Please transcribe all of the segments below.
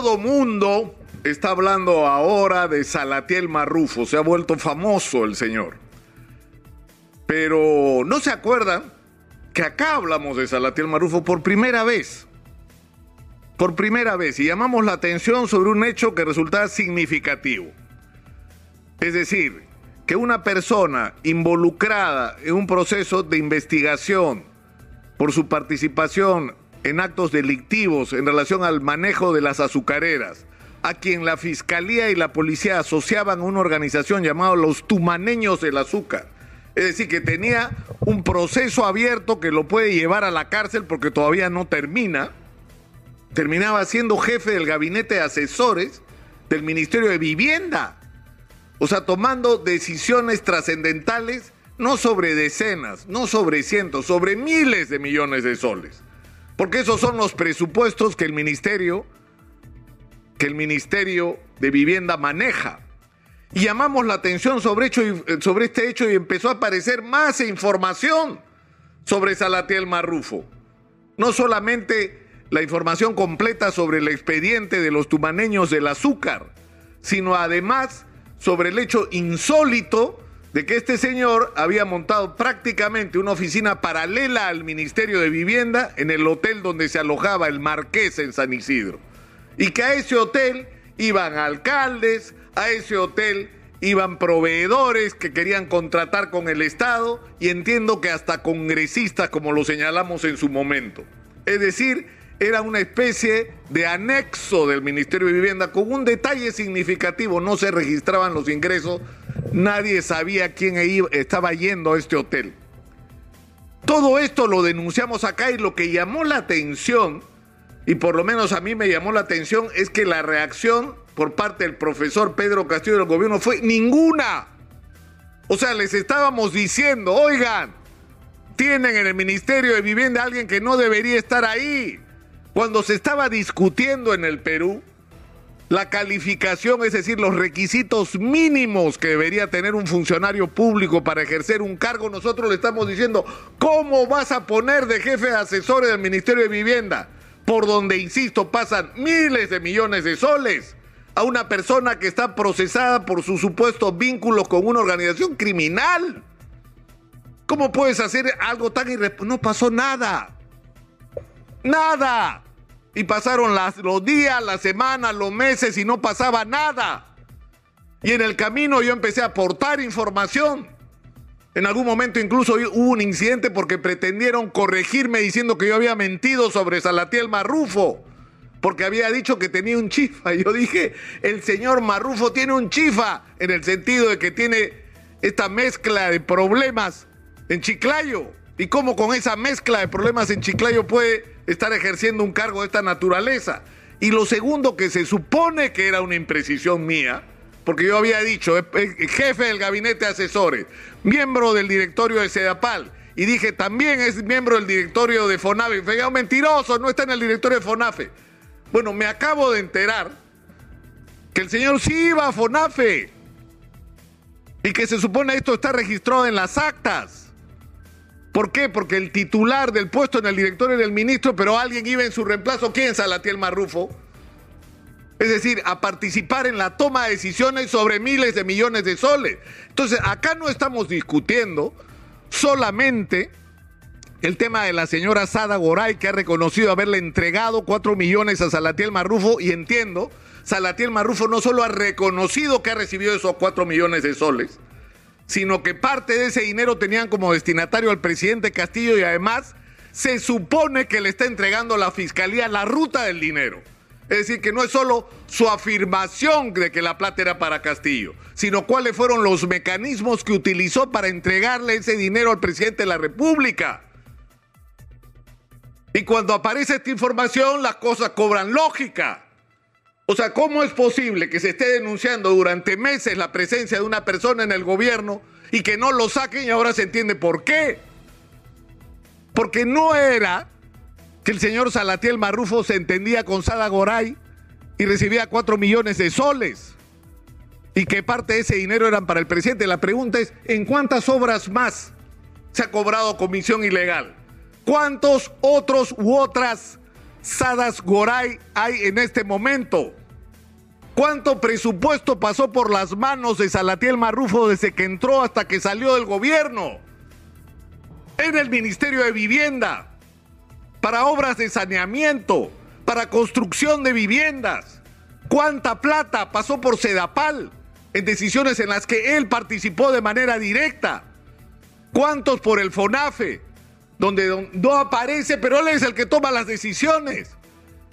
todo mundo está hablando ahora de Salatiel Marrufo, se ha vuelto famoso el señor. Pero no se acuerdan que acá hablamos de Salatiel Marrufo por primera vez. Por primera vez y llamamos la atención sobre un hecho que resulta significativo. Es decir, que una persona involucrada en un proceso de investigación por su participación en actos delictivos en relación al manejo de las azucareras, a quien la fiscalía y la policía asociaban a una organización llamada los tumaneños del azúcar. Es decir, que tenía un proceso abierto que lo puede llevar a la cárcel porque todavía no termina. Terminaba siendo jefe del gabinete de asesores del Ministerio de Vivienda. O sea, tomando decisiones trascendentales no sobre decenas, no sobre cientos, sobre miles de millones de soles. Porque esos son los presupuestos que el ministerio que el Ministerio de Vivienda maneja. Y llamamos la atención sobre, hecho, sobre este hecho y empezó a aparecer más información sobre Salatiel Marrufo. No solamente la información completa sobre el expediente de los tumaneños del azúcar, sino además sobre el hecho insólito de que este señor había montado prácticamente una oficina paralela al Ministerio de Vivienda en el hotel donde se alojaba el Marqués en San Isidro. Y que a ese hotel iban alcaldes, a ese hotel iban proveedores que querían contratar con el Estado y entiendo que hasta congresistas como lo señalamos en su momento. Es decir, era una especie de anexo del Ministerio de Vivienda con un detalle significativo, no se registraban los ingresos, nadie sabía quién estaba yendo a este hotel. Todo esto lo denunciamos acá y lo que llamó la atención, y por lo menos a mí me llamó la atención, es que la reacción por parte del profesor Pedro Castillo del gobierno fue ninguna. O sea, les estábamos diciendo, oigan, tienen en el Ministerio de Vivienda a alguien que no debería estar ahí. Cuando se estaba discutiendo en el Perú la calificación, es decir, los requisitos mínimos que debería tener un funcionario público para ejercer un cargo, nosotros le estamos diciendo, ¿cómo vas a poner de jefe de asesores del Ministerio de Vivienda? Por donde, insisto, pasan miles de millones de soles a una persona que está procesada por sus supuestos vínculos con una organización criminal. ¿Cómo puedes hacer algo tan irresponsable? No pasó nada. Nada. Y pasaron los días, las semanas, los meses y no pasaba nada. Y en el camino yo empecé a aportar información. En algún momento incluso hubo un incidente porque pretendieron corregirme diciendo que yo había mentido sobre Salatiel Marrufo. Porque había dicho que tenía un chifa. Yo dije, el señor Marrufo tiene un chifa en el sentido de que tiene esta mezcla de problemas en Chiclayo. ¿Y cómo con esa mezcla de problemas en Chiclayo puede estar ejerciendo un cargo de esta naturaleza? Y lo segundo, que se supone que era una imprecisión mía, porque yo había dicho, jefe del gabinete de asesores, miembro del directorio de Sedapal, y dije, también es miembro del directorio de FONAFE. Fue mentiroso, no está en el directorio de FONAFE. Bueno, me acabo de enterar que el señor sí iba a FONAFE y que se supone esto está registrado en las actas. ¿Por qué? Porque el titular del puesto en el directorio del ministro, pero alguien iba en su reemplazo. ¿Quién? Salatiel Marrufo. Es decir, a participar en la toma de decisiones sobre miles de millones de soles. Entonces, acá no estamos discutiendo solamente el tema de la señora Sada Goray, que ha reconocido haberle entregado cuatro millones a Salatiel Marrufo, y entiendo, Salatiel Marrufo no solo ha reconocido que ha recibido esos cuatro millones de soles, sino que parte de ese dinero tenían como destinatario al presidente Castillo y además se supone que le está entregando a la fiscalía la ruta del dinero. Es decir, que no es solo su afirmación de que la plata era para Castillo, sino cuáles fueron los mecanismos que utilizó para entregarle ese dinero al presidente de la República. Y cuando aparece esta información, las cosas cobran lógica. O sea, ¿cómo es posible que se esté denunciando durante meses la presencia de una persona en el gobierno y que no lo saquen y ahora se entiende por qué? Porque no era que el señor Salatiel Marrufo se entendía con Sada Goray y recibía cuatro millones de soles y que parte de ese dinero eran para el presidente. La pregunta es, ¿en cuántas obras más se ha cobrado comisión ilegal? ¿Cuántos otros u otras Sadas Goray hay en este momento? ¿Cuánto presupuesto pasó por las manos de Salatiel Marrufo desde que entró hasta que salió del gobierno? En el Ministerio de Vivienda, para obras de saneamiento, para construcción de viviendas. ¿Cuánta plata pasó por Sedapal en decisiones en las que él participó de manera directa? ¿Cuántos por el FONAFE? Donde no aparece, pero él es el que toma las decisiones.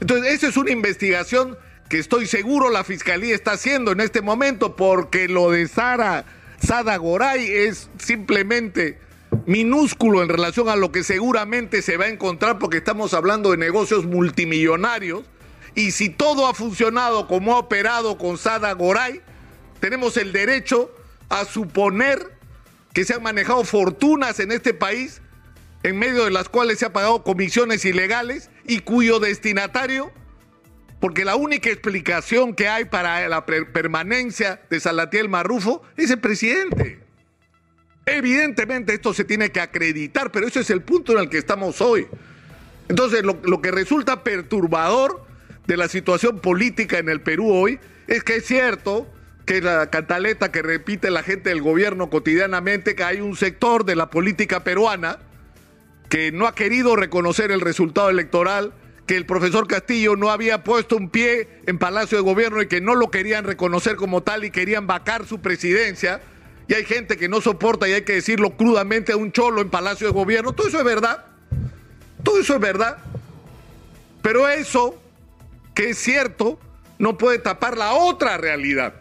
Entonces, esa es una investigación que estoy seguro la fiscalía está haciendo en este momento porque lo de Sara Sada Goray es simplemente minúsculo en relación a lo que seguramente se va a encontrar porque estamos hablando de negocios multimillonarios y si todo ha funcionado como ha operado con Sada Goray, tenemos el derecho a suponer que se han manejado fortunas en este país en medio de las cuales se ha pagado comisiones ilegales y cuyo destinatario porque la única explicación que hay para la permanencia de Salatiel Marrufo es el presidente. Evidentemente esto se tiene que acreditar, pero ese es el punto en el que estamos hoy. Entonces, lo, lo, que resulta perturbador de la situación política en el Perú hoy es que es cierto que la cantaleta que repite la gente del gobierno cotidianamente, que hay un sector de la política peruana que no ha querido reconocer el resultado electoral, que el profesor Castillo no había puesto un pie en Palacio de Gobierno y que no lo querían reconocer como tal y querían vacar su presidencia. Y hay gente que no soporta, y hay que decirlo crudamente, a un cholo en Palacio de Gobierno. Todo eso es verdad. Todo eso es verdad. Pero eso, que es cierto, no puede tapar la otra realidad.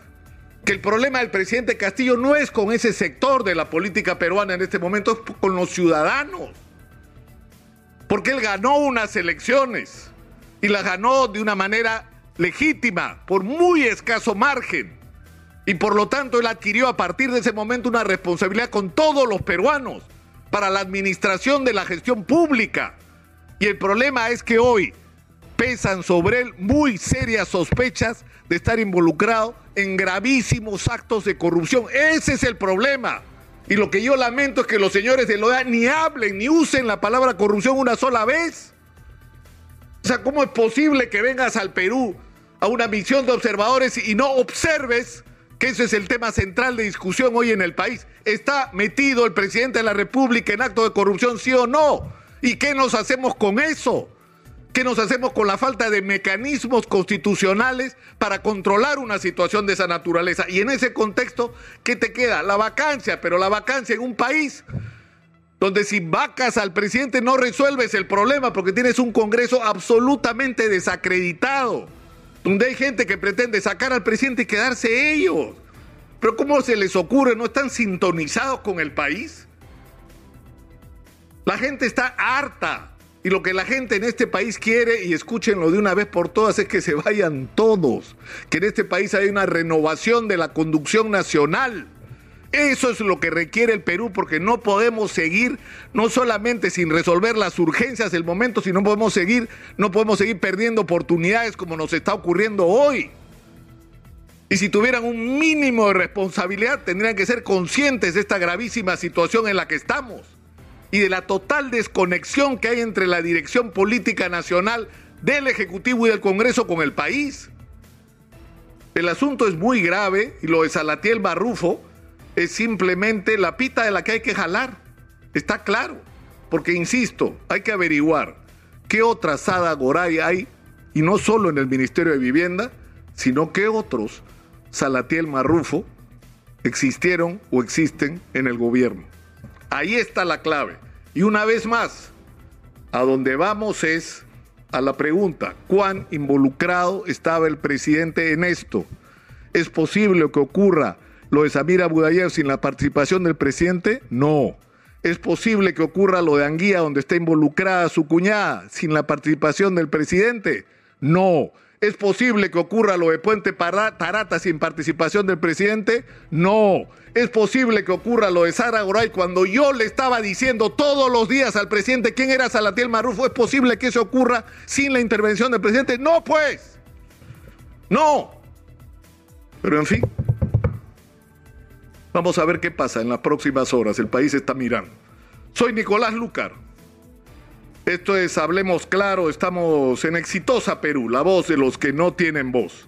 Que el problema del presidente Castillo no es con ese sector de la política peruana en este momento, es con los ciudadanos porque él ganó unas elecciones y las ganó de una manera legítima, por muy escaso margen. Y por lo tanto él adquirió a partir de ese momento una responsabilidad con todos los peruanos para la administración de la gestión pública. Y el problema es que hoy pesan sobre él muy serias sospechas de estar involucrado en gravísimos actos de corrupción. Ese es el problema. Y lo que yo lamento es que los señores de LOA ni hablen ni usen la palabra corrupción una sola vez. O sea, ¿cómo es posible que vengas al Perú a una misión de observadores y no observes que ese es el tema central de discusión hoy en el país? ¿Está metido el presidente de la República en acto de corrupción, sí o no? ¿Y qué nos hacemos con eso? ¿Qué nos hacemos con la falta de mecanismos constitucionales para controlar una situación de esa naturaleza? Y en ese contexto, ¿qué te queda? La vacancia, pero la vacancia en un país donde si vacas al presidente no resuelves el problema porque tienes un Congreso absolutamente desacreditado, donde hay gente que pretende sacar al presidente y quedarse ellos. Pero ¿cómo se les ocurre? ¿No están sintonizados con el país? La gente está harta y lo que la gente en este país quiere, y escúchenlo de una vez por todas, es que se vayan todos. Que en este país haya una renovación de la conducción nacional. Eso es lo que requiere el Perú porque no podemos seguir no solamente sin resolver las urgencias del momento, sino podemos seguir, no podemos seguir perdiendo oportunidades como nos está ocurriendo hoy. Y si tuvieran un mínimo de responsabilidad, tendrían que ser conscientes de esta gravísima situación en la que estamos y de la total desconexión que hay entre la dirección política nacional del Ejecutivo y del Congreso con el país. El asunto es muy grave y lo de Salatiel Barrufo es simplemente la pita de la que hay que jalar. Está claro. Porque, insisto, hay que averiguar qué otra Sada Goray hay, y no solo en el Ministerio de Vivienda, sino qué otros Salatiel Marrufo existieron o existen en el gobierno. Ahí está la clave. Y una vez más, a donde vamos es a la pregunta, ¿cuán involucrado estaba el presidente en esto? ¿Es posible que ocurra lo de Samira Abudayev sin la participación del presidente? No. ¿Es posible que ocurra lo de Anguía donde está involucrada su cuñada sin la participación del presidente? No. ¿Es posible que ocurra lo de Puente Tarata sin participación del presidente? No. ¿Es posible que ocurra lo de Sara Goray cuando yo le estaba diciendo todos los días al presidente quién era Salatiel Marrufo? ¿Es posible que eso ocurra sin la intervención del presidente? No, pues. No. Pero en fin. Vamos a ver qué pasa en las próximas horas. El país está mirando. Soy Nicolás Lucar. Esto es Hablemos Claro, estamos en Exitosa Perú, la voz de los que no tienen voz.